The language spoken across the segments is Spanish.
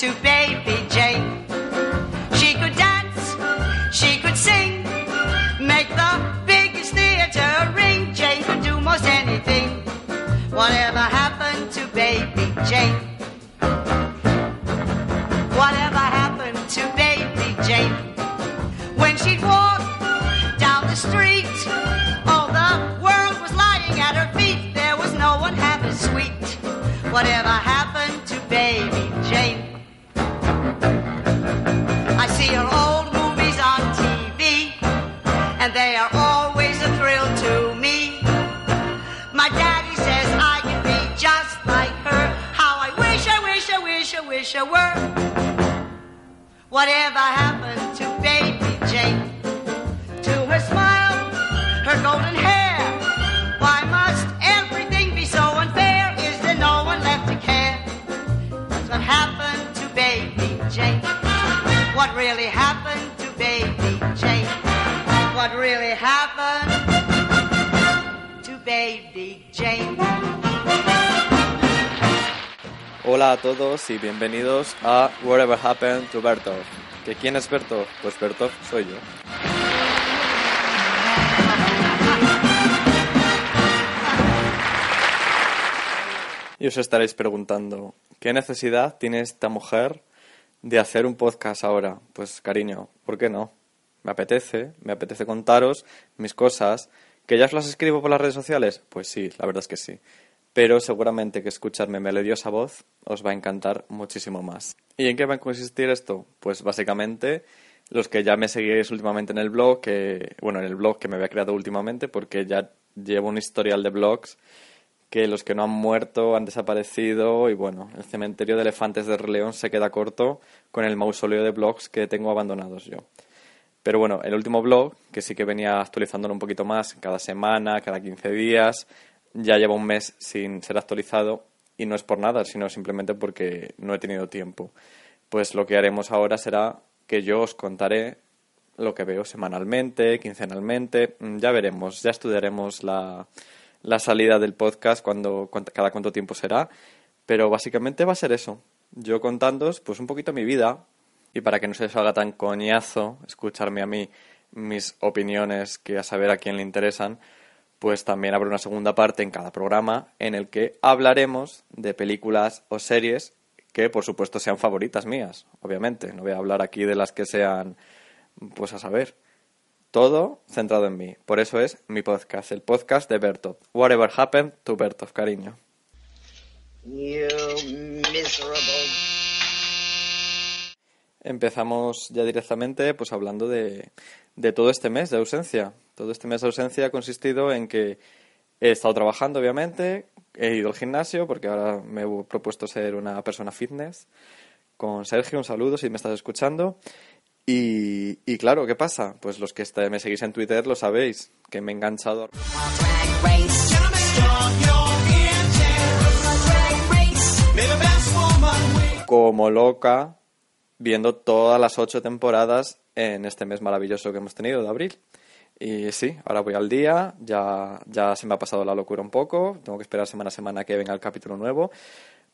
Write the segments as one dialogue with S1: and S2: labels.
S1: to baby Jane? She could dance, she could sing, make the biggest theater ring. Jane could do most anything. Whatever happened to baby Jane? Whatever happened to baby Jane? When she'd walk down the street, all the world was lying at her feet. There was no one half as sweet. Whatever happened wish, I were. Whatever happened to baby Jane? To her smile, her golden hair. Why must everything be so unfair? Is there no one left to care? What happened to baby Jane. What really happened
S2: Hola a todos y bienvenidos a Whatever Happened to Bertov. ¿Que quién es Bertov? Pues Bertov soy yo. Y os estaréis preguntando, ¿qué necesidad tiene esta mujer de hacer un podcast ahora? Pues cariño, ¿por qué no? Me apetece, me apetece contaros mis cosas. ¿Que ya os las escribo por las redes sociales? Pues sí, la verdad es que sí. Pero seguramente que escucharme melodiosa voz os va a encantar muchísimo más. ¿Y en qué va a consistir esto? Pues básicamente los que ya me seguís últimamente en el blog, que, bueno, en el blog que me había creado últimamente, porque ya llevo un historial de blogs que los que no han muerto han desaparecido y bueno, el cementerio de elefantes de León se queda corto con el mausoleo de blogs que tengo abandonados yo. Pero bueno, el último blog, que sí que venía actualizándolo un poquito más cada semana, cada 15 días, ya lleva un mes sin ser actualizado y no es por nada, sino simplemente porque no he tenido tiempo. Pues lo que haremos ahora será que yo os contaré lo que veo semanalmente, quincenalmente, mm, ya veremos, ya estudiaremos la, la salida del podcast cuando, cada cuánto tiempo será, pero básicamente va a ser eso. Yo contándoos pues un poquito mi vida y para que no se os haga tan coñazo escucharme a mí mis opiniones que a saber a quién le interesan, pues también habrá una segunda parte en cada programa en el que hablaremos de películas o series que por supuesto sean favoritas mías, obviamente. No voy a hablar aquí de las que sean, pues a saber. Todo centrado en mí. Por eso es mi podcast, el podcast de Bertov. Whatever happened to Bertov, cariño.
S1: You miserable.
S2: Empezamos ya directamente pues hablando de, de todo este mes de ausencia. Todo este mes de ausencia ha consistido en que he estado trabajando, obviamente, he ido al gimnasio porque ahora me he propuesto ser una persona fitness. Con Sergio, un saludo si me estás escuchando. Y, claro, ¿qué pasa? Pues los que este- me seguís en Twitter lo sabéis, que me he enganchado como loca viendo todas las ocho temporadas en este mes maravilloso que hemos tenido de abril. Y sí, ahora voy al día, ya, ya se me ha pasado la locura un poco, tengo que esperar semana a semana que venga el capítulo nuevo,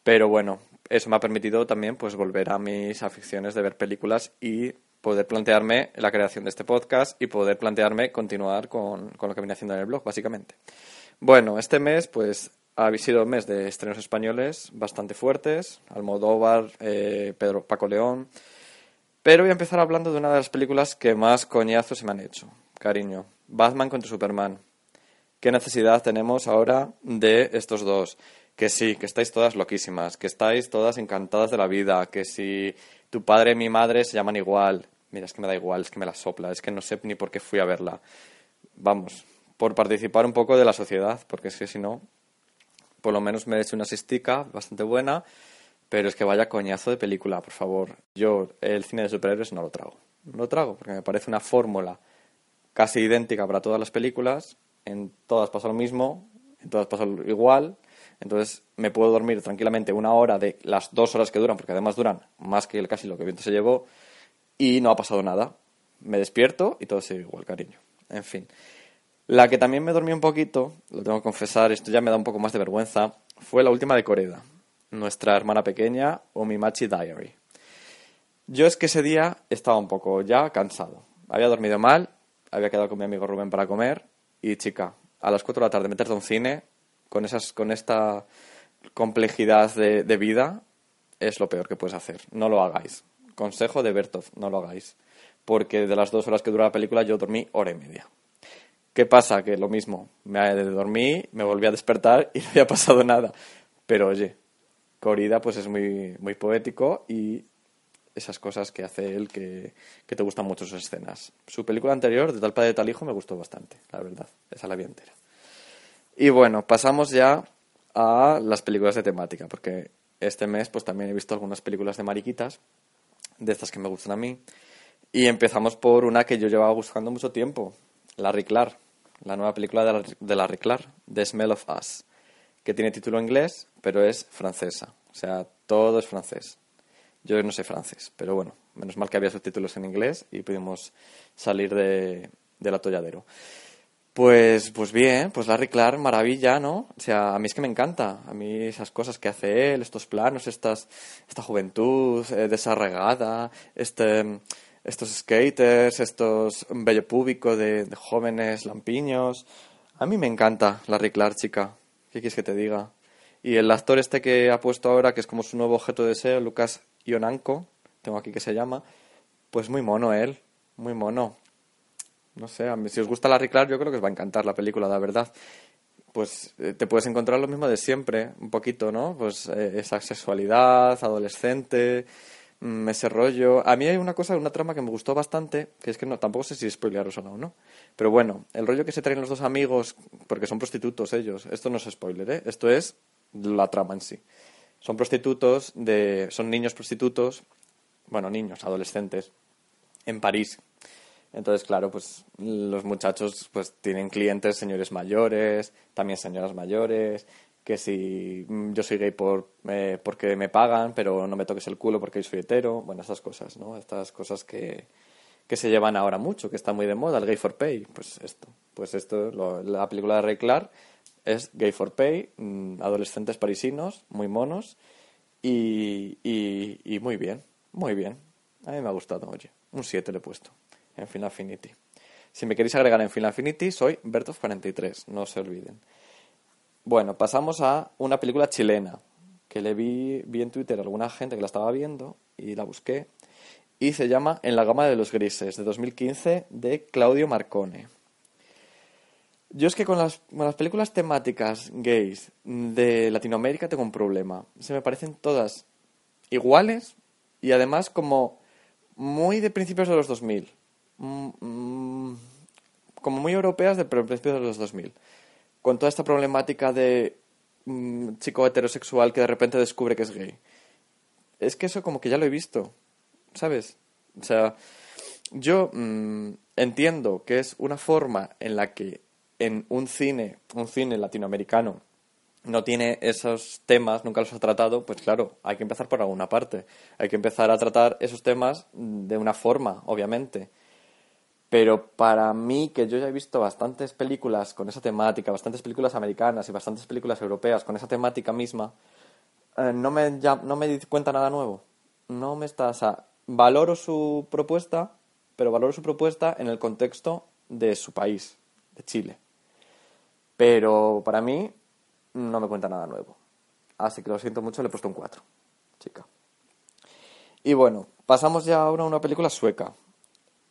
S2: pero bueno, eso me ha permitido también pues volver a mis aficiones de ver películas y poder plantearme la creación de este podcast y poder plantearme continuar con, con lo que venía haciendo en el blog, básicamente. Bueno, este mes pues ha sido un mes de estrenos españoles bastante fuertes, Almodóvar, eh, Pedro Paco León, pero voy a empezar hablando de una de las películas que más coñazos se me han hecho. Cariño, Batman contra Superman. ¿Qué necesidad tenemos ahora de estos dos? Que sí, que estáis todas loquísimas, que estáis todas encantadas de la vida, que si tu padre y mi madre se llaman igual, Mira, es que me da igual, es que me la sopla, es que no sé ni por qué fui a verla. Vamos, por participar un poco de la sociedad, porque es que si no, por lo menos me he hecho una sistika bastante buena, pero es que vaya coñazo de película, por favor. Yo el cine de superhéroes no lo trago. No lo trago porque me parece una fórmula casi idéntica para todas las películas, en todas pasa lo mismo, en todas pasa igual, entonces me puedo dormir tranquilamente una hora de las dos horas que duran, porque además duran más que casi lo que viento se llevó, y no ha pasado nada. Me despierto y todo sigue igual, cariño. En fin. La que también me dormí un poquito, lo tengo que confesar, esto ya me da un poco más de vergüenza, fue la última de Coreda, nuestra hermana pequeña, o mi Machi Diary. Yo es que ese día estaba un poco ya cansado. Había dormido mal, había quedado con mi amigo Rubén para comer, y chica, a las 4 de la tarde meterte a un cine con, esas, con esta complejidad de, de vida es lo peor que puedes hacer. No lo hagáis. Consejo de Bertov, no lo hagáis. Porque de las dos horas que dura la película yo dormí hora y media. ¿Qué pasa? Que lo mismo, me dormí, me volví a despertar y no había pasado nada. Pero oye, Corida pues es muy, muy poético y esas cosas que hace él que, que te gustan mucho sus escenas. Su película anterior, de Tal Padre de Tal Hijo, me gustó bastante, la verdad. Esa la vi entera. Y bueno, pasamos ya a las películas de temática, porque este mes pues también he visto algunas películas de mariquitas, de estas que me gustan a mí. Y empezamos por una que yo llevaba buscando mucho tiempo, Larry Clark, la nueva película de, la, de The Smell of Us, que tiene título inglés, pero es francesa. O sea, todo es francés. Yo no sé francés, pero bueno, menos mal que había subtítulos en inglés y pudimos salir de, del atolladero. Pues, pues bien, pues Larry Clark, maravilla, ¿no? O sea, a mí es que me encanta. A mí esas cosas que hace él, estos planos, estas, esta juventud eh, desarregada, este, estos skaters, estos bello público de, de, jóvenes lampiños. A mí me encanta Larry Clark, chica. ¿Qué quieres que te diga? Y el actor este que ha puesto ahora, que es como su nuevo objeto de deseo, Lucas Ionanko, tengo aquí que se llama, pues muy mono él, muy mono. No sé, a mí, si os gusta Larry Clark, yo creo que os va a encantar la película, la verdad. Pues eh, te puedes encontrar lo mismo de siempre, un poquito, ¿no? Pues eh, esa sexualidad, adolescente, mmm, ese rollo. A mí hay una cosa, una trama que me gustó bastante, que es que no, tampoco sé si spoilearos o no, ¿no? Pero bueno, el rollo que se traen los dos amigos, porque son prostitutos ellos, esto no es spoiler, ¿eh? Esto es la trama en sí. Son prostitutos, de, son niños prostitutos, bueno, niños, adolescentes, en París, entonces, claro, pues los muchachos pues tienen clientes, señores mayores, también señoras mayores, que si yo soy gay por, eh, porque me pagan, pero no me toques el culo porque soy hetero, bueno, esas cosas, ¿no? Estas cosas que, que se llevan ahora mucho, que está muy de moda, el gay for pay, pues esto, pues esto, lo, la película de Ray Clark es gay for pay, mmm, adolescentes parisinos, muy monos y, y, y muy bien, muy bien. A mí me ha gustado, oye, un 7 le he puesto en Final Affinity. Si me queréis agregar en Final Affinity, soy Bertov43, no se olviden. Bueno, pasamos a una película chilena, que le vi, vi en Twitter a alguna gente que la estaba viendo y la busqué, y se llama En la gama de los grises, de 2015, de Claudio Marcone. Yo es que con las, con las películas temáticas gays de Latinoamérica tengo un problema. Se me parecen todas iguales y además como muy de principios de los 2000. Mm, mm, como muy europeas de principios de los 2000. Con toda esta problemática de mm, chico heterosexual que de repente descubre que es gay. Es que eso como que ya lo he visto, ¿sabes? O sea, yo entiendo que es una forma en la que en un cine, un cine latinoamericano, no tiene esos temas, nunca los ha tratado, pues claro, hay que empezar por alguna parte. Hay que empezar a tratar esos temas de una forma, obviamente. Pero para mí, que yo ya he visto bastantes películas con esa temática, bastantes películas americanas y bastantes películas europeas con esa temática misma, eh, no, me, ya, no me cuenta nada nuevo. No me está. Valoro su propuesta, pero valoro su propuesta en el contexto de su país, de Chile. Pero para mí, no me cuenta nada nuevo. Así que lo siento mucho, le he puesto un 4, chica. Y bueno, pasamos ya ahora a una película sueca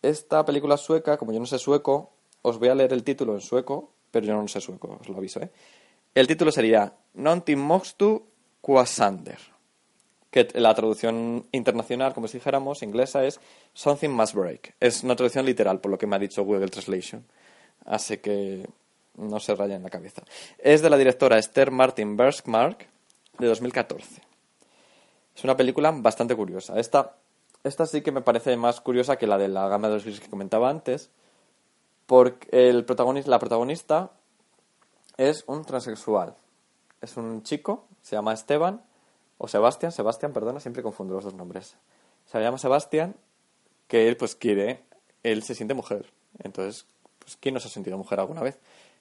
S2: esta película sueca, como yo no sé sueco, os voy a leer el título en sueco, pero yo no sé sueco, os lo aviso, ¿eh? El título sería Nontin Moxtu Quasander, que la traducción internacional, como si dijéramos, inglesa, es Something Must Break. Es una traducción literal, por lo que me ha dicho Google Translation. Así que no se raya en la cabeza. Es de la directora Esther Martin Berskmark, de 2014. Es una película bastante curiosa. Esta, esta sí que me parece más curiosa que la de la gama de los grises que comentaba antes, porque el protagonista, la protagonista es un transexual. Es un chico, se llama Esteban, o Sebastián, Sebastián, perdona, siempre confundo los dos nombres. Se llama Sebastián, que él pues quiere, él se siente mujer. Entonces, pues ¿quién no se ha sentido mujer alguna vez?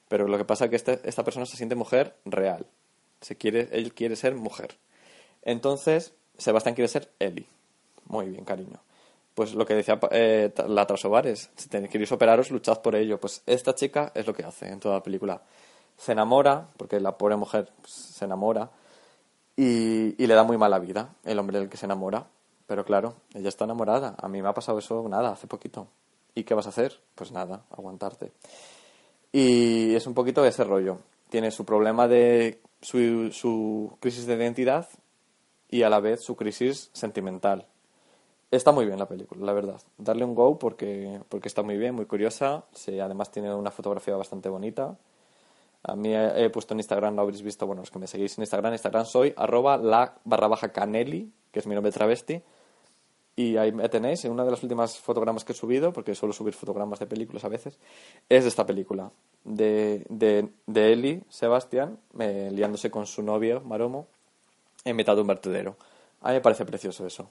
S2: Pero lo que pasa es que este, esta persona se siente mujer real. Se quiere, él quiere ser mujer. Entonces, Sebastián quiere ser Eli. Muy bien, cariño. Pues lo que decía eh, la Trasovares, si tenéis queréis operaros, luchad por ello. Pues esta chica es lo que hace en toda la película. Se enamora, porque la pobre mujer pues, se enamora, y, y, le da muy mala vida el hombre del que se enamora. Pero claro, ella está enamorada. A mí me ha pasado eso nada, hace poquito. ¿Y qué vas a hacer? Pues nada, aguantarte. Y es un poquito ese rollo. Tiene su problema de su, su crisis de identidad y a la vez su crisis sentimental. Está muy bien la película, la verdad. Darle un go porque, porque está muy bien, muy curiosa. Además tiene una fotografía bastante bonita. A mí he, puesto en Instagram, lo habréis visto, bueno, los que me seguís en Instagram, Instagram soy arroba la barra baja caneli, que es mi nombre travesti. Y ahí me tenéis, en una de las últimas fotogramas que he subido, porque suelo subir fotogramas de películas a veces, es de esta película, de, de, de Eli, Sebastián, liándose con su novio, Maromo, en mitad de un vertedero. A mí me parece precioso eso.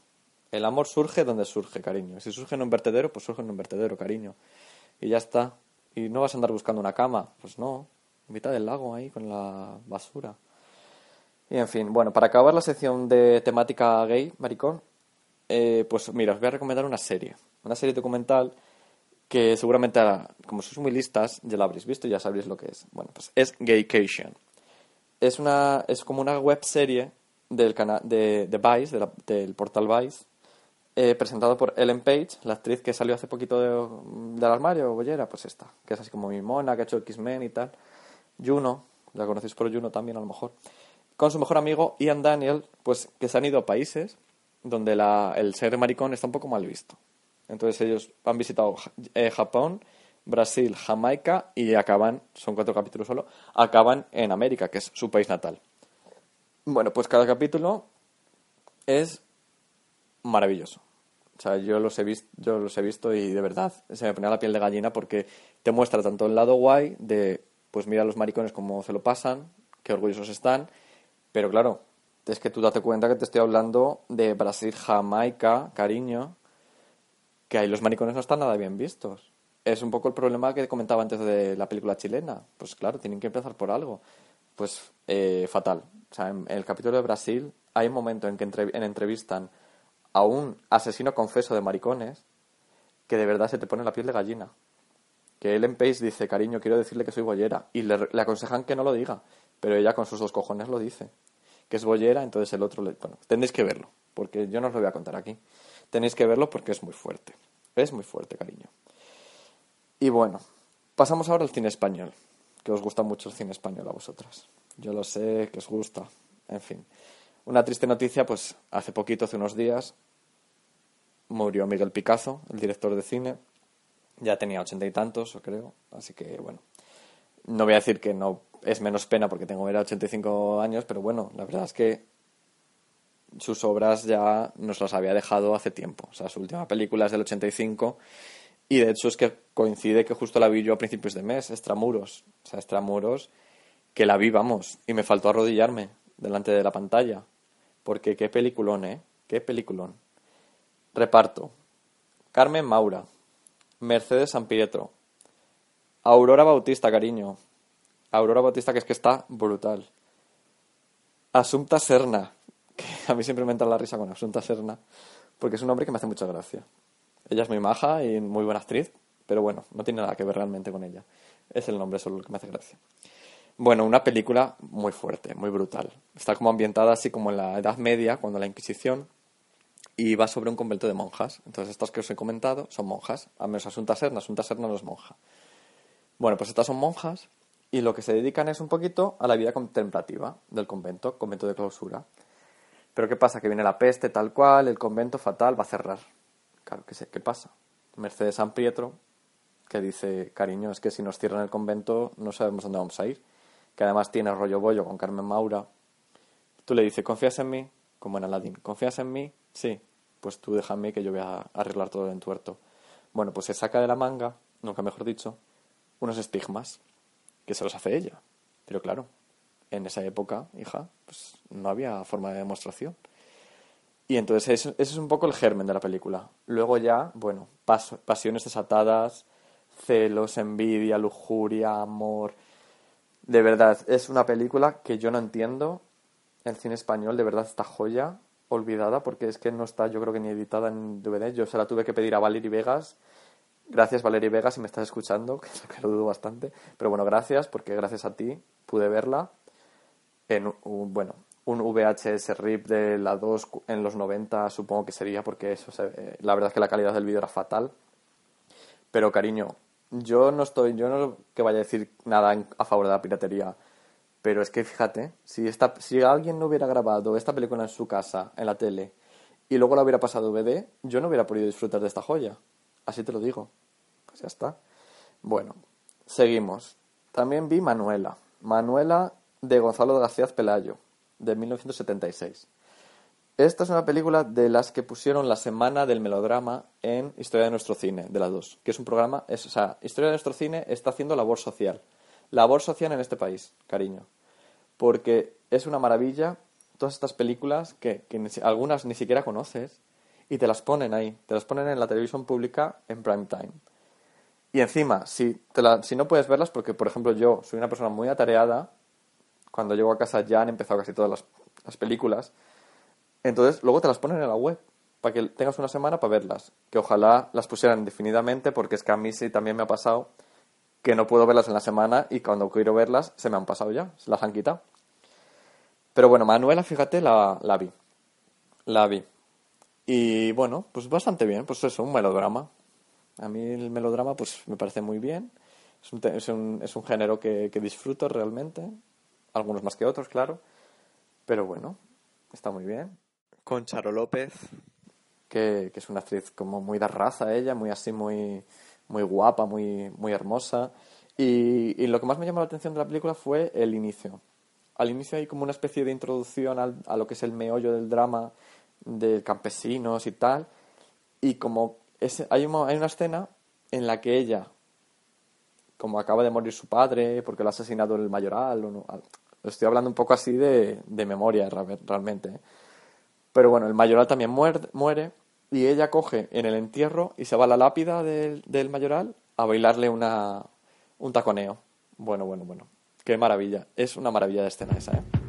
S2: El amor surge donde surge, cariño. Si surge en un vertedero, pues surge en un vertedero, cariño. Y ya está. Y no vas a andar buscando una cama. Pues no. En mitad del lago ahí con la basura. Y en fin, bueno, para acabar la sección de temática gay, maricón, eh, pues mira, os voy a recomendar una serie. Una serie documental que seguramente, como sois muy listas, ya la habréis visto ya sabréis lo que es. Bueno, pues es Gaycation. Es, una, es como una web serie del canal de, de Vice, del portal Vice, eh, presentado por Ellen Page, la actriz que salió hace poquito del armario, Bollera, pues esta, que es así como mi mona, que ha hecho X-Men y tal. Juno, la conocéis por Juno también a lo mejor. Con su mejor amigo Ian Daniel, pues que se han ido a países donde la, el ser maricón está un poco mal visto. Entonces ellos han visitado eh, Japón, Brasil, Jamaica y acaban, son cuatro capítulos solo, acaban en América, que es su país natal. Bueno, pues cada capítulo es maravilloso. O sea, yo los he visto, yo los he visto y de verdad se me ponía la piel de gallina porque te muestra tanto el lado guay de, pues mira a los maricones cómo se lo pasan, qué orgullosos están, pero claro, es que tú date cuenta que te estoy hablando de Brasil, Jamaica, cariño, que ahí los maricones no están nada bien vistos. Es un poco el problema que comentaba antes de la película chilena. Pues claro, tienen que empezar por algo. Pues eh, fatal. O sea, en, el capítulo de Brasil hay un momento en que en entrevistan a un asesino confeso de maricones que de verdad se te pone la piel de gallina. Que Ellen Pace dice, cariño, quiero decirle que soy bollera. Y le, aconsejan que no lo diga. Pero ella con sus dos cojones lo dice. Que es bollera, entonces el otro le... Bueno, tenéis que verlo. Porque yo no os lo voy a contar aquí. Tenéis que verlo porque es muy fuerte. Es muy fuerte, cariño. Y bueno, pasamos ahora al cine español. Que os gusta mucho el cine español a vosotras. Yo lo sé, que os gusta. En fin. Una triste noticia, pues hace poquito, hace unos días, murió Miguel Picazo, el director de cine. Ya tenía ochenta y tantos, creo. Así que, bueno, no voy a decir que no es menos pena porque tengo era 85 años, pero bueno, la verdad es que sus obras ya nos las había dejado hace tiempo. O sea, su última película es del 85 y de hecho es que coincide que justo la vi yo a principios de mes, Extramuros. O sea, Extramuros que la vi, vamos, y me faltó arrodillarme delante de la pantalla. Porque qué peliculón, ¿eh? Qué peliculón. Reparto. Carmen Maura. Mercedes San Pietro. Aurora Bautista, cariño. Aurora Bautista, que es que está brutal. Asunta Serna. Que a mí siempre me entra la risa con Asunta Serna. Porque es un nombre que me hace mucha gracia. Ella es muy maja y muy buena actriz. Pero bueno, no tiene nada que ver realmente con ella. Es el nombre solo el que me hace gracia. Bueno, una película muy fuerte, muy brutal. Está como ambientada así como en la Edad Media, cuando la Inquisición, y va sobre un convento de monjas. Entonces, estas que os he comentado son monjas. A menos Asunta Serna, Asunta Serna no es monja. Bueno, pues estas son monjas y lo que se dedican es un poquito a la vida contemplativa del convento, convento de clausura. Pero ¿qué pasa? Que viene la peste tal cual, el convento fatal, va a cerrar. Claro, ¿qué, ¿qué pasa? Mercedes San Pietro, que dice, cariño, es que si nos cierran el convento no sabemos dónde vamos a ir. Que además tiene rollo bollo con Carmen Maura. Tú le dices, ¿confías en mí? Como en Aladdin. ¿Confías en mí? Sí. Pues tú déjame que yo voy a arreglar todo el entuerto. Bueno, pues se saca de la manga, nunca mejor dicho, unos estigmas que se los hace ella. Pero claro, en esa época, hija, pues no había forma de demostración. Y entonces ese, es un poco el germen de la película. Luego ya, bueno, pasiones desatadas, celos, envidia, lujuria, amor. De verdad, es una película que yo no entiendo. El cine español, de verdad, esta joya olvidada porque es que no está, yo creo que ni editada en DVD. Yo se la tuve que pedir a Valerie Vegas. Gracias, Valerie Vegas, si me estás escuchando, que lo dudo bastante. Pero bueno, gracias, porque gracias a ti pude verla en un, bueno, un VHS RIP de la 2 en los 90 supongo que sería porque eso la verdad es que la calidad del vídeo era fatal. Pero cariño, yo no estoy, yo no que vaya a decir nada a favor de la piratería, pero es que fíjate, si esta, si alguien no hubiera grabado esta película en su casa, en la tele, y luego la hubiera pasado DVD, yo no hubiera podido disfrutar de esta joya. Así te lo digo. Pues ya está. Bueno, seguimos. También vi Manuela. Manuela de Gonzalo García Pelayo, de 1976. Esta es una película de las que pusieron la semana del melodrama en Historia de nuestro cine, de la 2, que es un programa, es, o sea, Historia de nuestro cine está haciendo labor social. Labor social en este país, cariño. Porque es una maravilla todas estas películas que, algunas ni siquiera conoces y te las ponen ahí, te las ponen en la televisión pública en prime time. Y encima, si, si no puedes verlas, porque por ejemplo yo soy una persona muy atareada, cuando llego a casa ya han empezado casi todas las, películas. Entonces, luego te las ponen en la web para que tengas una semana para verlas. Que ojalá las pusieran indefinidamente, porque es que a mí sí también me ha pasado que no puedo verlas en la semana y cuando quiero verlas se me han pasado ya, se las han quitado. Pero bueno, Manuela, fíjate, la, la vi. La vi. Y bueno, pues bastante bien, pues eso, un melodrama. A mí el melodrama pues me parece muy bien. Es un, es un, es un género que, que disfruto realmente algunos más que otros, claro, pero bueno, está muy bien.
S3: Con Charo López.
S2: Que, es una actriz como muy de raza ella, muy así, muy, muy guapa, muy, muy hermosa. Y, y, lo que más me llamó la atención de la película fue el inicio. Al inicio hay como una especie de introducción a lo que es el meollo del drama de campesinos y tal. Y como hay, una, escena en la que ella, como acaba de morir su padre porque lo ha asesinado el mayoral, o no, Estoy hablando un poco así de, memoria realmente. ¿eh? Pero bueno, el mayoral también muere, y ella coge en el entierro y se va a la lápida del, mayoral a bailarle un taconeo. Bueno, bueno, bueno. Qué maravilla. Es una maravilla de escena esa, ¿eh?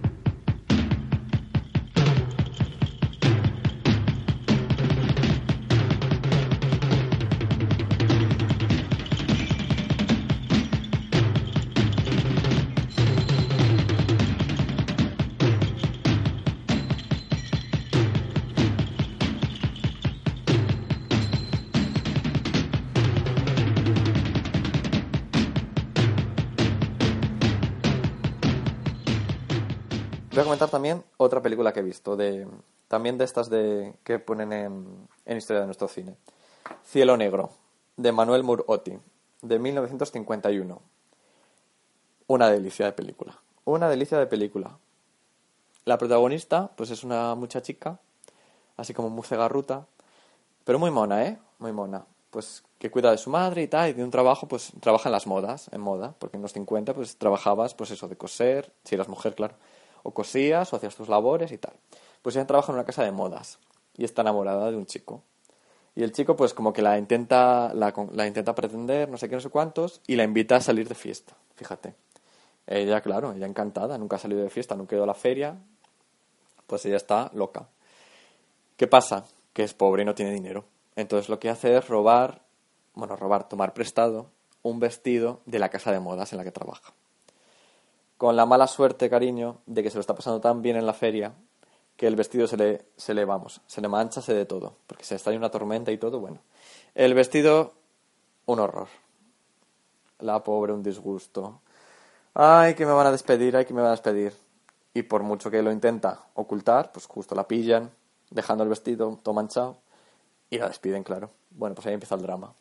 S2: De, también de estas de, que ponen en, en Historia de nuestro cine. Cielo Negro, de Manuel Murotti, de 1951. Una delicia de película. Una delicia de película. La protagonista, pues es una muchachica, así como muy cegarruta, pero muy mona, ¿eh? Muy mona. Pues que cuida de su madre y tal, y de un trabajo, pues trabaja en las modas, en moda, porque en los 50 pues trabajabas, pues eso, de coser, si eras mujer, claro, o cosías o hacías tus labores y tal. Pues ella trabaja en una casa de modas y está enamorada de un chico. Y el chico pues como que la intenta, la, la intenta pretender, no sé qué, no sé cuántos, y la invita a salir de fiesta, fíjate. Ella, claro, ella encantada, nunca ha salido de fiesta, nunca ha ido a la feria, pues ella está loca. ¿Qué pasa? Que es pobre y no tiene dinero. Entonces lo que hace es robar, bueno, robar, tomar prestado un vestido de la casa de modas en la que trabaja con la mala suerte, cariño, de que se lo está pasando tan bien en la feria que el vestido se le, se le vamos, se le mancha, se de todo, porque se está en una tormenta y todo, bueno. El vestido, un horror. La pobre, un disgusto. Ay, que me van a despedir, ay, que me van a despedir. y por mucho que lo intenta ocultar, pues justo la pillan, dejando el vestido todo manchado y la despiden, claro. Bueno, pues ahí empieza el drama.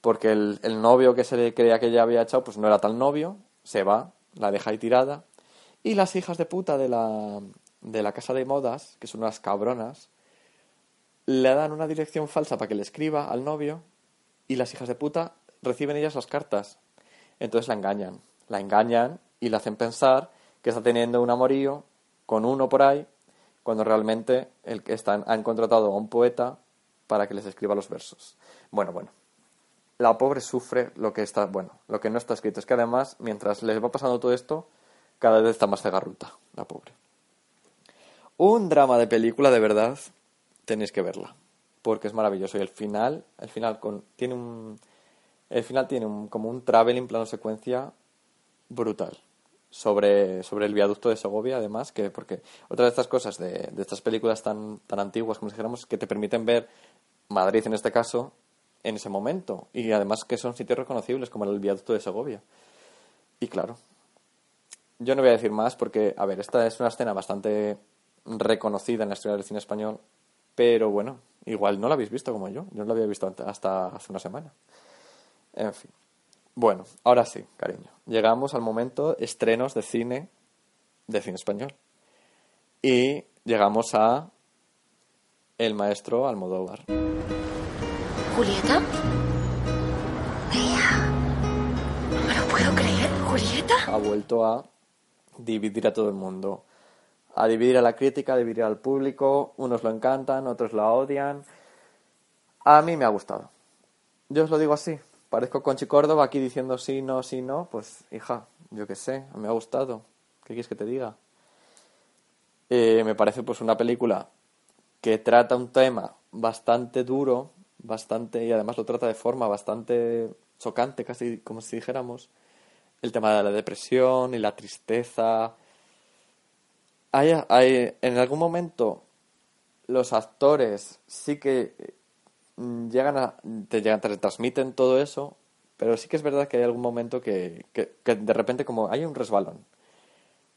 S2: Porque el, el novio que se le creía que ella había echado, pues no era tal novio, se va, la deja ahí tirada y las hijas de puta de la, de la casa de modas, que son unas cabronas, le dan una dirección falsa para que le escriba al novio y las hijas de puta reciben ellas las cartas. Entonces la engañan. La engañan y le hacen pensar que está teniendo un amorío con uno por ahí, cuando realmente el que están, han contratado a un poeta para que les escriba los versos. Bueno, bueno. La pobre sufre lo que está, bueno, lo que no está escrito. Es que además, mientras les va pasando todo esto, cada vez está más cegarruta, la pobre. Un drama de película, de verdad, tenéis que verla. Porque es maravilloso. Y el final, el final con, tiene un. El final tiene un, como un traveling plano secuencia brutal. Sobre, sobre el viaducto de Segovia, además, que porque otra de estas cosas de, de estas películas tan, tan antiguas, como si dijéramos, que te permiten ver Madrid en este caso, en ese momento. Y además que son sitios reconocibles, como el viaducto de Segovia. Y claro, yo no voy a decir más porque, a ver, esta es una escena bastante reconocida en la historia del cine español, pero bueno, igual no la habéis visto como yo. Yo no la había visto hasta hace una semana. En fin. Bueno, ahora sí, cariño. Llegamos al momento estrenos de cine, de cine español. Y llegamos a el maestro Almodóvar.
S3: ¿Julieta? Mía. No me lo puedo creer. ¿Julieta?
S2: Ha vuelto a dividir a todo el mundo. A dividir a la crítica, a dividir al público. Unos lo encantan, otros la odian. A mí me ha gustado. Yo os lo digo así. Parezco Conchi Córdoba aquí diciendo sí, no, sí, no. Pues, hija, yo qué sé, me ha gustado. ¿Qué quieres que te diga? Eh, me parece pues una película que trata un tema bastante duro, bastante, y además lo trata de forma bastante chocante, casi como si dijéramos, el tema de la depresión y la tristeza. Hay, hay, en algún momento los actores sí que mm, llegan a, te, llegan, te transmiten todo eso, pero sí que es verdad que hay algún momento que, que, de repente como hay un resbalón.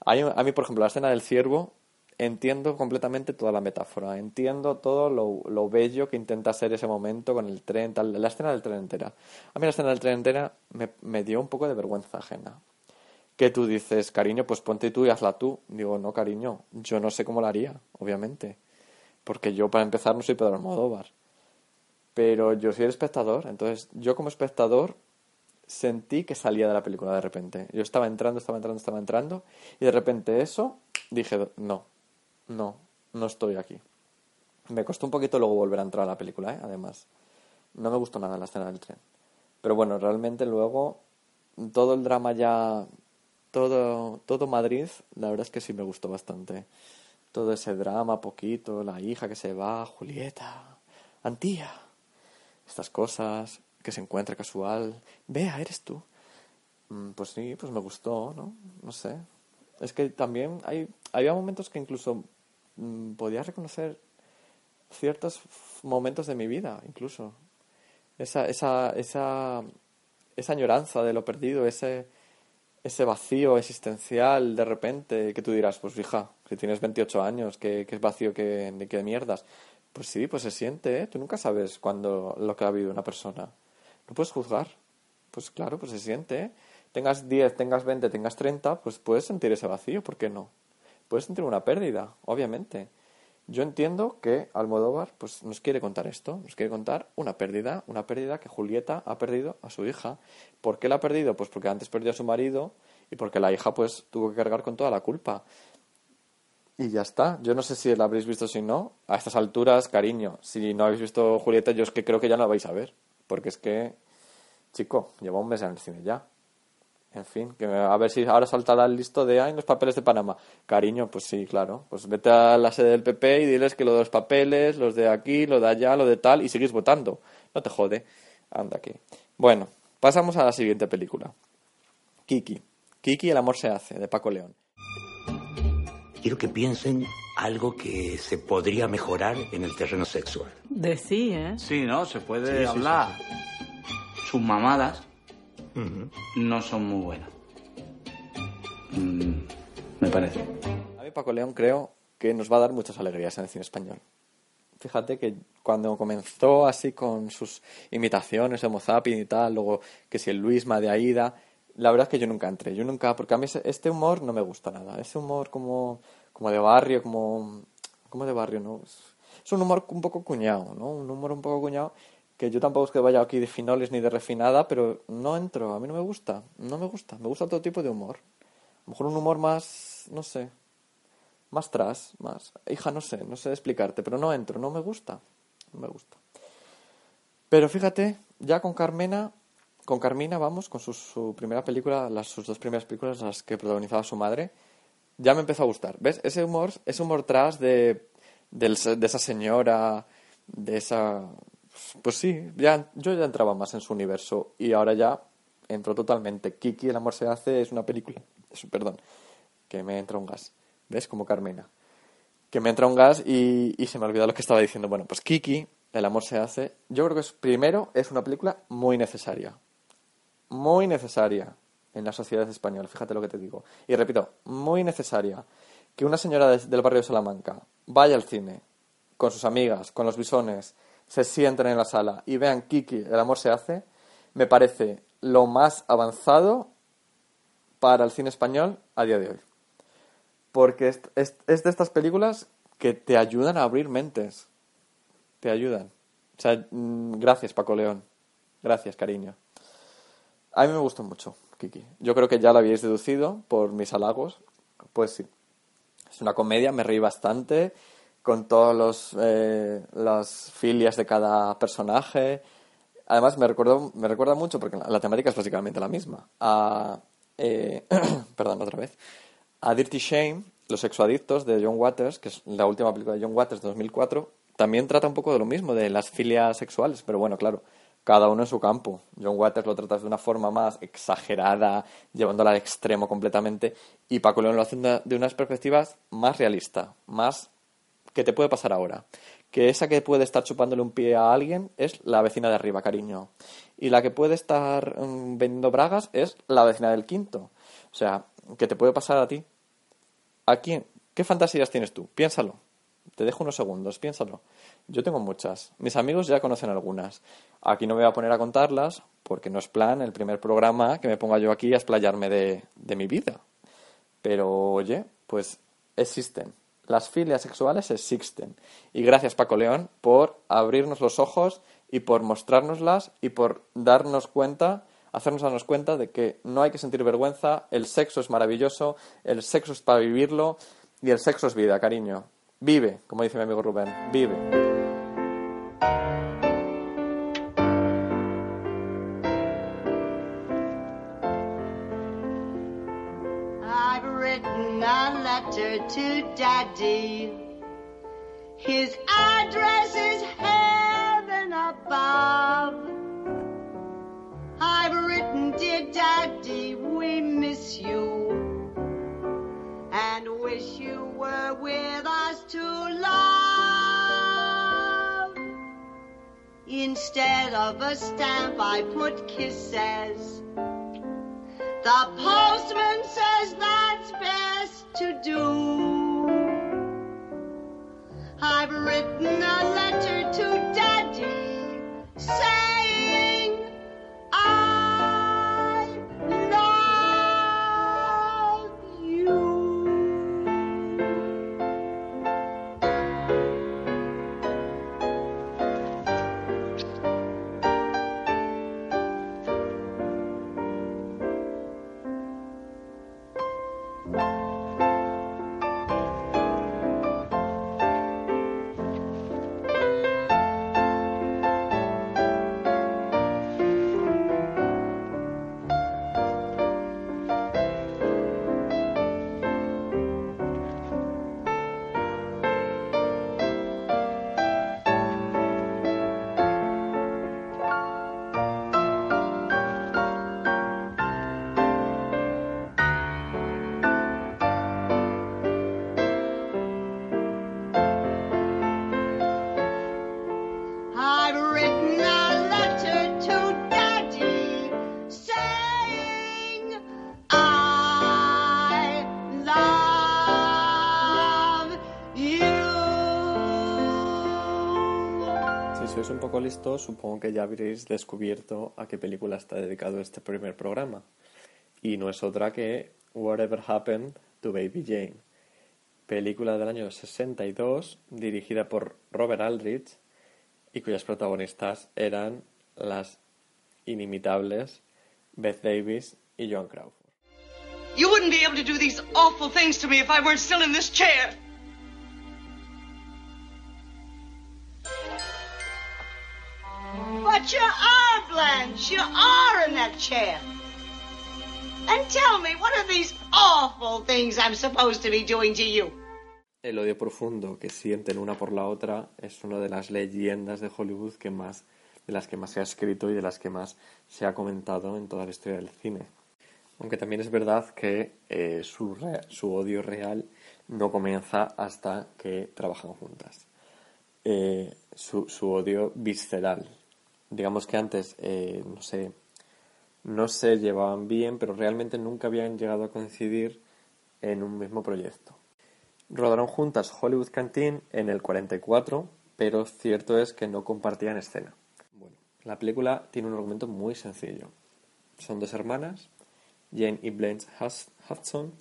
S2: Hay, a mí, por ejemplo, la escena del ciervo entiendo completamente toda la metáfora, entiendo todo lo, lo, bello que intenta ser ese momento con el tren, tal, la escena del tren entera. A mí la escena del tren entera me, me, dio un poco de vergüenza ajena. Que tú dices, cariño, pues ponte tú y hazla tú. Digo, no, cariño, yo no sé cómo la haría, obviamente. Porque yo, para empezar, no soy Pedro Almodóvar. Pero yo soy el espectador, entonces yo como espectador sentí que salía de la película de repente. Yo estaba entrando, estaba entrando, estaba entrando, y de repente eso, dije, no, no, no estoy aquí. Me costó un poquito luego volver a entrar a la película, ¿eh? además. No me gustó nada la escena del tren. Pero bueno, realmente luego todo el drama ya, todo, todo Madrid, la verdad es que sí me gustó bastante. Todo ese drama, poquito, la hija que se va, Julieta, Antía, estas cosas, que se encuentra casual. Vea, eres tú. Pues sí, pues me gustó, ¿no? No sé. Es que también hay, había momentos que incluso Mm, podía reconocer ciertos momentos de mi vida, incluso. Esa, esa, esa, esa añoranza de lo perdido, ese, ese vacío existencial de repente que tú dirás, pues hija, si tienes 28 años, ¿qué, qué es vacío que, de qué mierdas? Pues sí, pues se siente, ¿eh? Tú nunca sabes cuando lo que ha vivido una persona. No puedes juzgar. Pues claro, pues se siente, ¿eh? Tengas 10, tengas 20, tengas 30, pues puedes sentir ese vacío, ¿por qué no? Puedes sentir una pérdida, obviamente. Yo entiendo que Almodóvar pues, nos quiere contar esto, nos quiere contar una pérdida, una pérdida que Julieta ha perdido a su hija. ¿Por qué la ha perdido? Pues porque antes perdió a su marido y porque la hija pues tuvo que cargar con toda la culpa. Y ya está. Yo no sé si la habréis visto si no. A estas alturas, cariño, si no habéis visto Julieta, yo es que creo que ya no la vais a ver. Porque es que, chico, lleva un mes en el cine ya. En fin, que a ver si ahora saltará el listo de en los papeles de Panamá. Cariño, pues sí, claro. Pues vete a la sede del PP y diles que lo de los papeles, los de aquí, lo de allá, lo de tal, y sigues votando. No te jode. Anda aquí. Bueno, pasamos a la siguiente película. Kiki. Kiki, el amor se hace, de Paco León.
S4: Quiero que piensen algo que se podría mejorar en el terreno sexual.
S5: De sí, ¿eh?
S6: Sí, ¿no? Se puede sí, hablar. Sí, sí. Sus mamadas Uh -huh. no son muy buenas. Mm, me parece.
S2: A mí Paco León creo que nos va a dar muchas alegrías en el cine español. Fíjate que cuando comenzó así con sus imitaciones de Mozapin y tal, luego que si el Luisma de Aida, la verdad es que yo nunca entré, yo nunca, porque a mí este humor no me gusta nada, ese humor como, como de barrio, como, como de barrio, ¿no? Es, es un humor un poco cuñado, ¿no? Un humor un poco cuñado que yo tampoco es que vaya aquí de finoles ni de refinada, pero no entro, a mí no me gusta, no me gusta, me gusta todo tipo de humor. A lo mejor un humor más, no sé, más tras, más... Hija, no sé, no sé explicarte, pero no entro, no me gusta, no me gusta. Pero fíjate, ya con Carmena, con Carmina, vamos, con su, primera película, las, sus dos primeras películas, las que protagonizaba su madre, ya me empezó a gustar. ¿Ves? Ese humor, ese humor tras de, del- de esa señora, de esa... Pues sí, ya, yo ya entraba más en su universo y ahora ya entro totalmente. Kiki, El amor se hace, es una película... es- perdón, que me entra un gas. ¿Ves? Como Carmena que me entra un gas y, se me olvidó lo que estaba diciendo. Bueno, pues Kiki, El amor se hace. Yo creo que es, primero es una película muy necesaria. Muy necesaria en la sociedad española, fíjate lo que te digo. Y repito, muy necesaria que una señora de- del barrio de Salamanca vaya al cine con sus amigas, con los bisones, se sienten en la sala y vean Kiki, El amor se hace, me parece lo más avanzado para el cine español a día de hoy porque es, es- es de estas películas que te ayudan a abrir mentes. Te ayudan. O sea, mm, gracias, Paco León. Gracias, cariño. A mí me gustó mucho, Kiki. Yo creo que ya lo habíais deducido por mis halagos. Pues sí. Es una comedia, me reí bastante con todos los eh, las filias de cada personaje. Además, me, recordó, me recuerda mucho, porque la, temática es básicamente la misma, a... eh, otra vez. A Dirty Shame, Los sexoadictos, de John Waters, que es la última película de John Waters de 2004, también trata un poco de lo mismo, de las filias sexuales, pero bueno, claro, cada uno en su campo. John Waters lo trata de una forma más exagerada, llevándola al extremo completamente, y Paco León lo hace de unas perspectivas más realistas, más que te puede pasar ahora. Que esa que puede estar chupándole un pie a alguien es la vecina de arriba, cariño. Y la que puede estar mm, vendiendo bragas es la vecina del quinto. O sea, que te puede pasar a ti. ¿A quién? ¿Qué fantasías tienes tú? Piénsalo. Te dejo unos segundos, piénsalo. Yo tengo muchas. Mis amigos ya conocen algunas. Aquí no me voy a poner a contarlas porque no es plan el primer programa que me ponga yo aquí a explayarme de, de mi vida. Pero, oye, pues existen. Las filias sexuales existen. Y gracias, Paco León, por abrirnos los ojos y por mostrárnoslas y por darnos cuenta, hacernos darnos cuenta de que no hay que sentir vergüenza, el sexo es maravilloso, el sexo es para vivirlo y el sexo es vida, cariño. Vive, como dice mi amigo Rubén, vive.
S1: To Daddy. His address is heaven above. I've written, dear Daddy, we miss you and wish you were with us to love. Instead of a stamp, I put kisses. The postman says best to do. I've written a letter to Daddy saying
S2: sois un poco listos, supongo que ya habréis descubierto a qué película está dedicado este primer programa. Y no es otra que Whatever Happened to Baby Jane, película del año 62 dirigida por Robert Aldrich y cuyas protagonistas eran las inimitables Beth Davis y Joan Crawford.
S1: You wouldn't be able to do these awful things to me if I weren't still in this chair. But you are, Blanche. You are in that chair. And tell me, what are these awful things I'm supposed to be doing to you?
S2: El odio profundo que sienten una por la otra es una de las leyendas de Hollywood que más, de las que más se ha escrito y de las que más se ha comentado en toda la historia del cine. Aunque también es verdad que eh, su, su odio real no comienza hasta que trabajan juntas. Eh, su, su odio visceral. Digamos que antes, eh, no sé, no se llevaban bien, pero realmente nunca habían llegado a coincidir en un mismo proyecto. Rodaron juntas Hollywood Canteen en el 44, pero cierto es que no compartían escena. Bueno, la película tiene un argumento muy sencillo. Son dos hermanas, Jane y Blanche Hudson,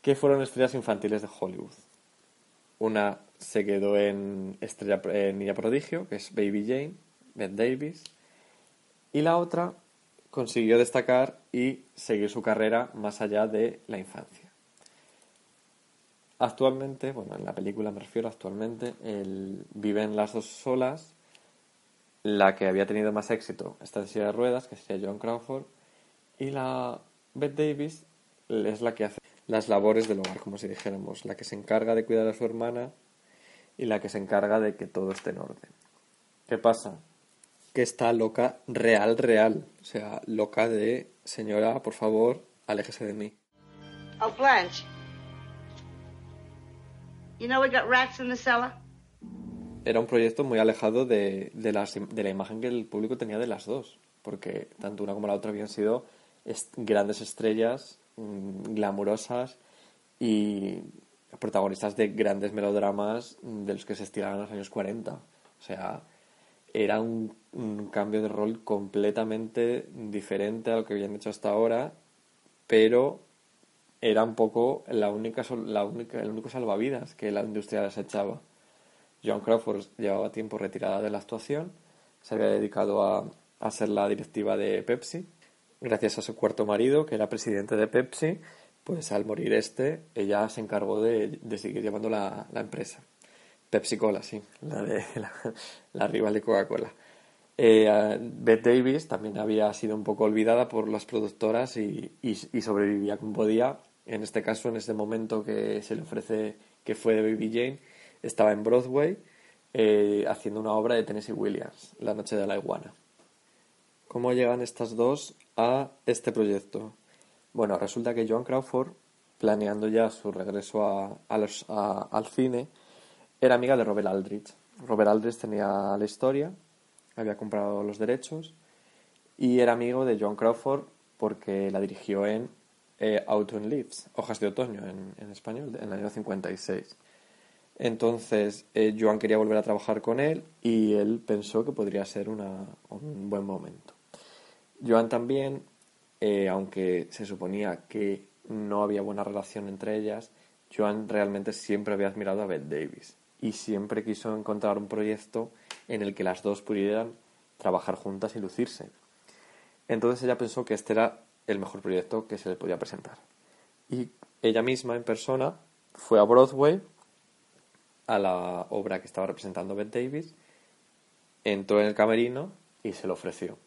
S2: que fueron estrellas infantiles de Hollywood. Una se quedó en estrella en Niña Prodigio, que es Baby Jane, Bette Davis, y la otra consiguió destacar y seguir su carrera más allá de la infancia. Actualmente, bueno, en la película me refiero actualmente, el, viven las dos solas. La que había tenido más éxito está en silla de ruedas, que sería Joan Crawford, y la Bette Davis es la que hace las labores del hogar, como si dijéramos, la que se encarga de cuidar a su hermana y la que se encarga de que todo esté en orden. ¿Qué pasa? Que está loca, real, real. O sea, loca de, señora, por favor, aléjese de mí.
S1: Oh, Blanche. You know we got rats in the cellar?
S2: Era un proyecto muy alejado de, de, las de la imagen que el público tenía de las dos, porque tanto una como la otra habían sido est- grandes estrellas, mm, glamurosas y protagonistas de grandes melodramas mm, de los que se estiraban en los años 40. O sea, era un, un cambio de rol completamente diferente a lo que habían hecho hasta ahora, pero era un poco la única, la única, el único salvavidas que la industria les echaba. Joan Crawford llevaba tiempo retirada de la actuación, se había dedicado a, a ser la directiva de Pepsi. Gracias a su cuarto marido, que era presidente de Pepsi, pues al morir este, ella se encargó de, de seguir llevando la, la empresa. Pepsi Cola, sí, la, de, la, rival de Coca-Cola. Eh, Bette Davis también había sido un poco olvidada por las productoras y, sobrevivía como podía. En este caso, en este momento que se le ofrece que fue de Baby Jane, estaba en Broadway eh, haciendo una obra de Tennessee Williams, La Noche de la Iguana. ¿Cómo llegan estas dos a este proyecto? Bueno, resulta que Joan Crawford, planeando ya su regreso a- al cine, era amiga de Robert Aldrich. Robert Aldrich tenía la historia, había comprado los derechos y era amigo de Joan Crawford porque la dirigió en eh, Autumn Leaves, Hojas de Otoño en, español, en el año 56. Entonces, eh, Joan quería volver a trabajar con él y él pensó que podría ser un buen momento. Joan también, eh, aunque se suponía que no había buena relación entre ellas, Joan realmente siempre había admirado a Bette Davis y siempre quiso encontrar un proyecto en el que las dos pudieran trabajar juntas y lucirse. Entonces ella pensó que este era el mejor proyecto que se le podía presentar. Y ella misma, en persona, fue a Broadway, a la obra que estaba representando Bette Davis, entró en el camerino y se lo ofreció.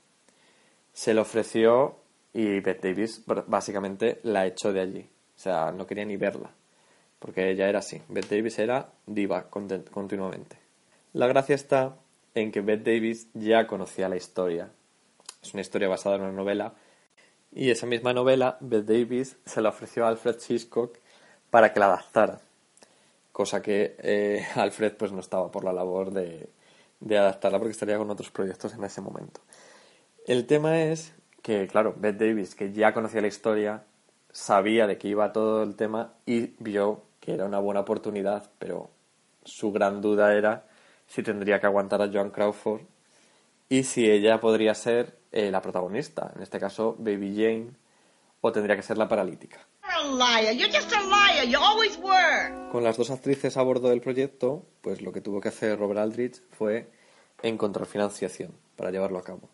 S2: Se lo ofreció y Bette Davis básicamente la echó de allí. O sea, no quería ni verla. Porque ella era así. Bette Davis era diva continuamente. La gracia está en que Bette Davis ya conocía la historia. Es una historia basada en una novela. Y esa misma novela, Bette Davis se la ofreció a Alfred Hitchcock para que la adaptara. Cosa que eh, Alfred pues no estaba por la labor de, adaptarla porque estaría con otros proyectos en ese momento. El tema es que, claro, Bette Davis, que ya conocía la historia, sabía de qué iba todo el tema y vio que era una buena oportunidad, pero su gran duda era si tendría que aguantar a Joan Crawford y si ella podría ser eh, la protagonista, en este caso Baby Jane, o tendría que ser la paralítica. Con las dos actrices a bordo del proyecto, pues lo que tuvo que hacer Robert Aldrich fue encontrar financiación para llevarlo a cabo.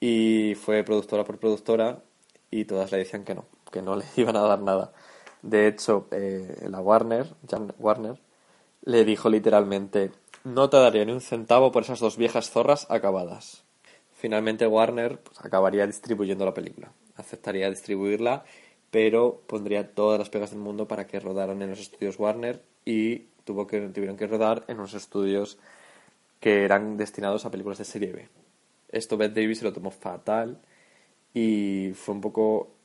S2: Y fue productora por productora y todas le decían que no, que no le iban a dar nada. De hecho, eh, la Warner, Jan Warner, le dijo literalmente, no te daría ni un centavo por esas dos viejas zorras acabadas. Finalmente Warner pues, acabaría distribuyendo la película. Aceptaría distribuirla, pero pondría todas las pegas del mundo para que rodaran en los estudios Warner y tuvo que, tuvieron que rodar en unos estudios que eran destinados a películas de serie B. Esto Beth Davis se lo tomó fatal y fue un poco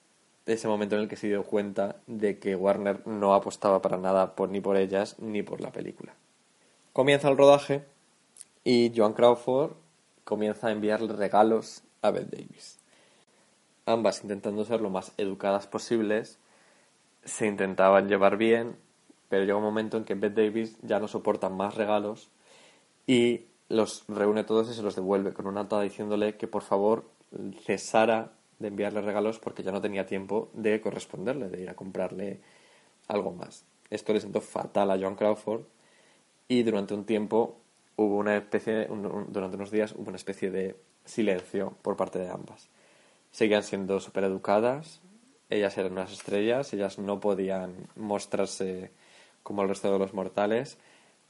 S2: ese momento en el que se dio cuenta de que Warner no apostaba para nada ni por ellas ni por la película. Comienza el rodaje y Joan Crawford comienza a enviarle regalos a Beth Davis. Ambas intentando ser lo más educadas posibles, se intentaban llevar bien, pero llega un momento en que Beth Davis ya no soporta más regalos y los reúne todos y se los devuelve con una nota diciéndole que por favor cesara de enviarle regalos porque ya no tenía tiempo de corresponderle, de ir a comprarle algo más. Esto le sentó fatal a Joan Crawford y durante un tiempo hubo una especie, durante unos días hubo una especie de silencio por parte de ambas. Seguían siendo súper educadas, ellas eran unas estrellas, ellas no podían mostrarse como el resto de los mortales,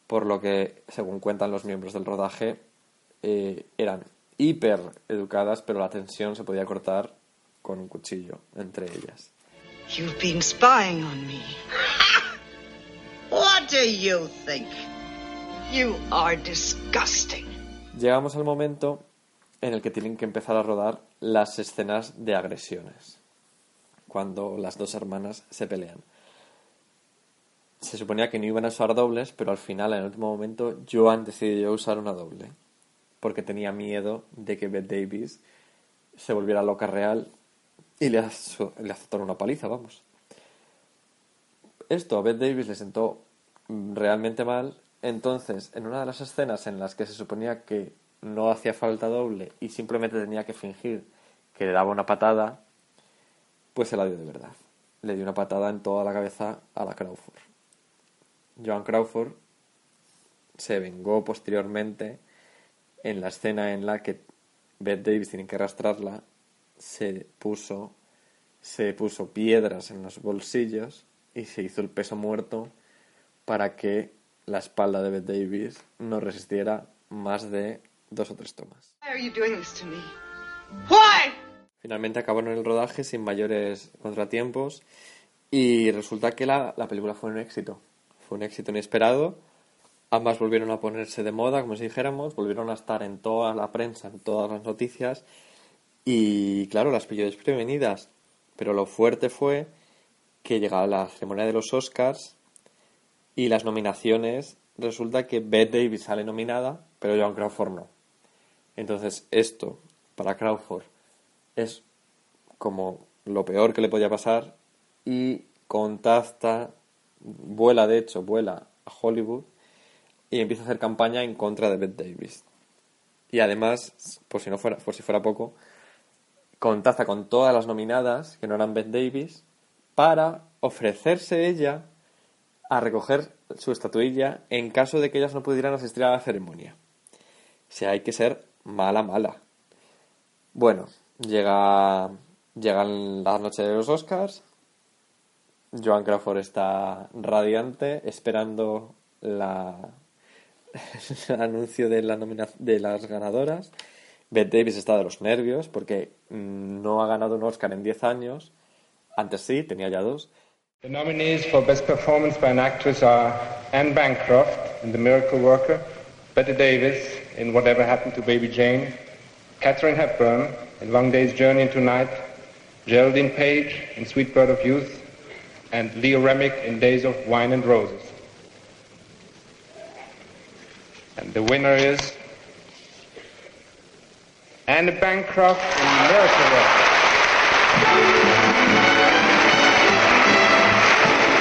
S2: por lo que, según cuentan los miembros del rodaje, eh, eran hiper educadas, pero la tensión se podía cortar con un cuchillo entre ellas.
S1: You've been spying on me. What do you think? You are disgusting.
S2: Llegamos al momento en el que tienen que empezar a rodar las escenas de agresiones, cuando las dos hermanas se pelean. Se suponía que no iban a usar dobles, pero al final, en el último momento, Joan decidió usar una doble, porque tenía miedo de que Beth Davis se volviera loca real y le, le azotaron una paliza, vamos. Esto a Beth Davis le sentó realmente mal, entonces en una de las escenas en las que se suponía que no hacía falta doble y simplemente tenía que fingir que le daba una patada, pues se la dio de verdad. Le dio una patada en toda la cabeza a la Crawford. Joan Crawford se vengó posteriormente en la escena en la que Beth Davis tiene que arrastrarla se puso, se puso piedras en los bolsillos y se hizo el peso muerto para que la espalda de Beth Davis no resistiera más de dos o tres tomas. Finalmente acabaron el rodaje sin mayores contratiempos y resulta que la, la película fue un éxito. Fue un éxito inesperado. Ambas volvieron a ponerse de moda, como si dijéramos, volvieron a estar en toda la prensa, en todas las noticias y claro, las pilló desprevenidas. Pero lo fuerte fue que llegaba la ceremonia de los Oscars y las nominaciones. Resulta que Bette Davis sale nominada, pero Joan Crawford no. Entonces, esto para Crawford es como lo peor que le podía pasar y contacta, vuela de hecho, vuela a Hollywood y empieza a hacer campaña en contra de Bette Davis. Y además, por si no fuera, por si fuera poco, contacta con todas las nominadas, que no eran Beth Davis, para ofrecerse ella a recoger su estatuilla en caso de que ellas no pudieran asistir a la ceremonia. Sea, hay que ser mala, mala. Bueno, llega, llegan la noche de los Oscars. Joan Crawford está radiante, esperando la, el anuncio de, la de las ganadoras. Bette Davis está de los nervios porque mm, no ha ganado un Oscar en 10 años. Antes sí, tenía ya dos.
S5: The nominees for Best Performance by an Actress are Anne Bancroft in The Miracle Worker, Bette Davis in Whatever Happened to Baby Jane, Catherine Hepburn in Long Day's Journey into Night, Geraldine Page in Sweet Bird of Youth, and Leo Remick in Days of Wine and Roses. And the winner is Anne Bancroft Miracle Worker.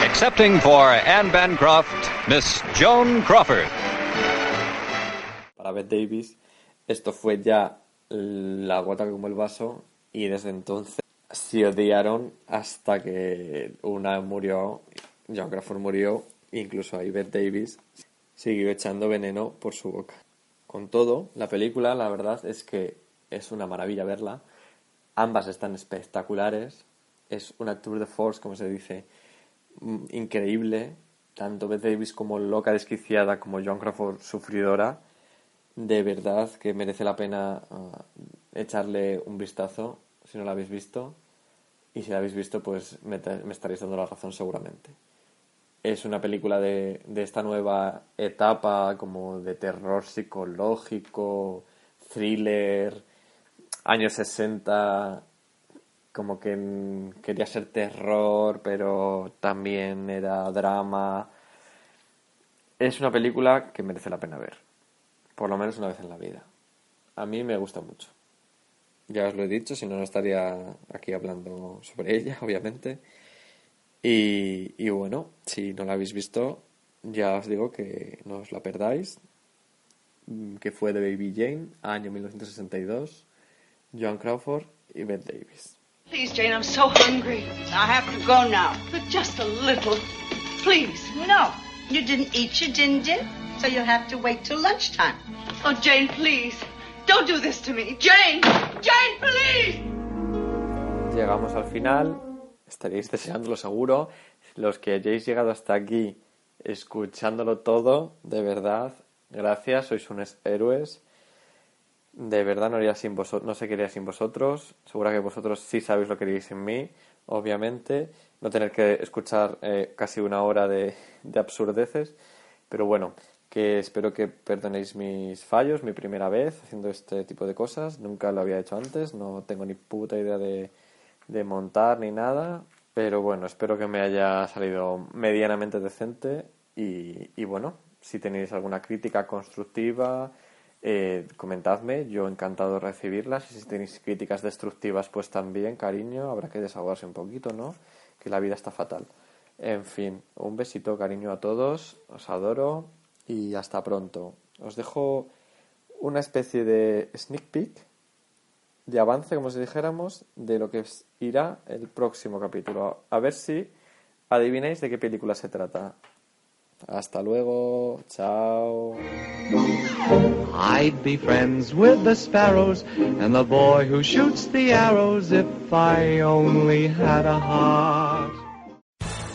S7: Accepting for Anne Bancroft, Miss Joan Crawford.
S2: a Beth Davis, esto fue ya la gota como el vaso y desde entonces se odiaron hasta que una murió, John Crawford murió, incluso ahí Beth Davis siguió echando veneno por su boca. Con todo, la película, la verdad es que es una maravilla verla. Ambas están espectaculares. Es una tour de force, como se dice, mm, increíble. Tanto Beth Davis como loca desquiciada, como John Crawford sufridora. De verdad que merece la pena ah, echarle un vistazo si no la habéis visto. Y si la habéis visto, pues me, me estaréis dando la razón seguramente. Es una película de, de esta nueva etapa como de terror psicológico, thriller, años 60, como que quería ser terror, pero también era drama. Es una película que merece la pena ver, por lo menos una vez en la vida. A mí me gusta mucho. Ya os lo he dicho, si no, no estaría aquí hablando sobre ella, obviamente. Y, y bueno, si no la habéis visto, ya os digo que no os la perdáis. Mm, que fue de Baby Jane, año 1962, Joan Crawford y Bette Davis.
S1: Please, Jane, I'm so hungry. I have to go now, but just a little. Please. No, you didn't eat your ginger, so you'll have to wait till lunchtime. Oh, Jane, please. Don't do this to me. Jane! Jane, please!
S2: Llegamos al final. Estaréis deseándolo seguro. Los que hayáis llegado hasta aquí escuchándolo todo, de verdad, gracias, sois unos héroes. De verdad no, haría sin vosotros, no se quería sin vosotros. Seguro que vosotros sí sabéis lo que queréis en mí, obviamente. No tener que escuchar eh, casi una hora de, de absurdeces. Pero bueno, que espero que perdonéis mis fallos, mi primera vez haciendo este tipo de cosas. Nunca lo había hecho antes, no tengo ni puta idea de, de montar ni nada. Pero bueno, espero que me haya salido medianamente decente. Y, y bueno, si tenéis alguna crítica constructiva, eh, comentadme, yo encantado de recibirlas. Y si tenéis críticas destructivas, pues también, cariño, habrá que desahogarse un poquito, ¿no? Que la vida está fatal. En fin, un besito, cariño a todos, os adoro y hasta pronto. Os dejo una especie de sneak peek, de avance, como si dijéramos, de lo que irá el próximo capítulo. A ver si adivináis de qué película se trata. Hasta luego, chao.
S7: I'd be friends with the sparrows and the boy who shoots the arrows if I only had a heart.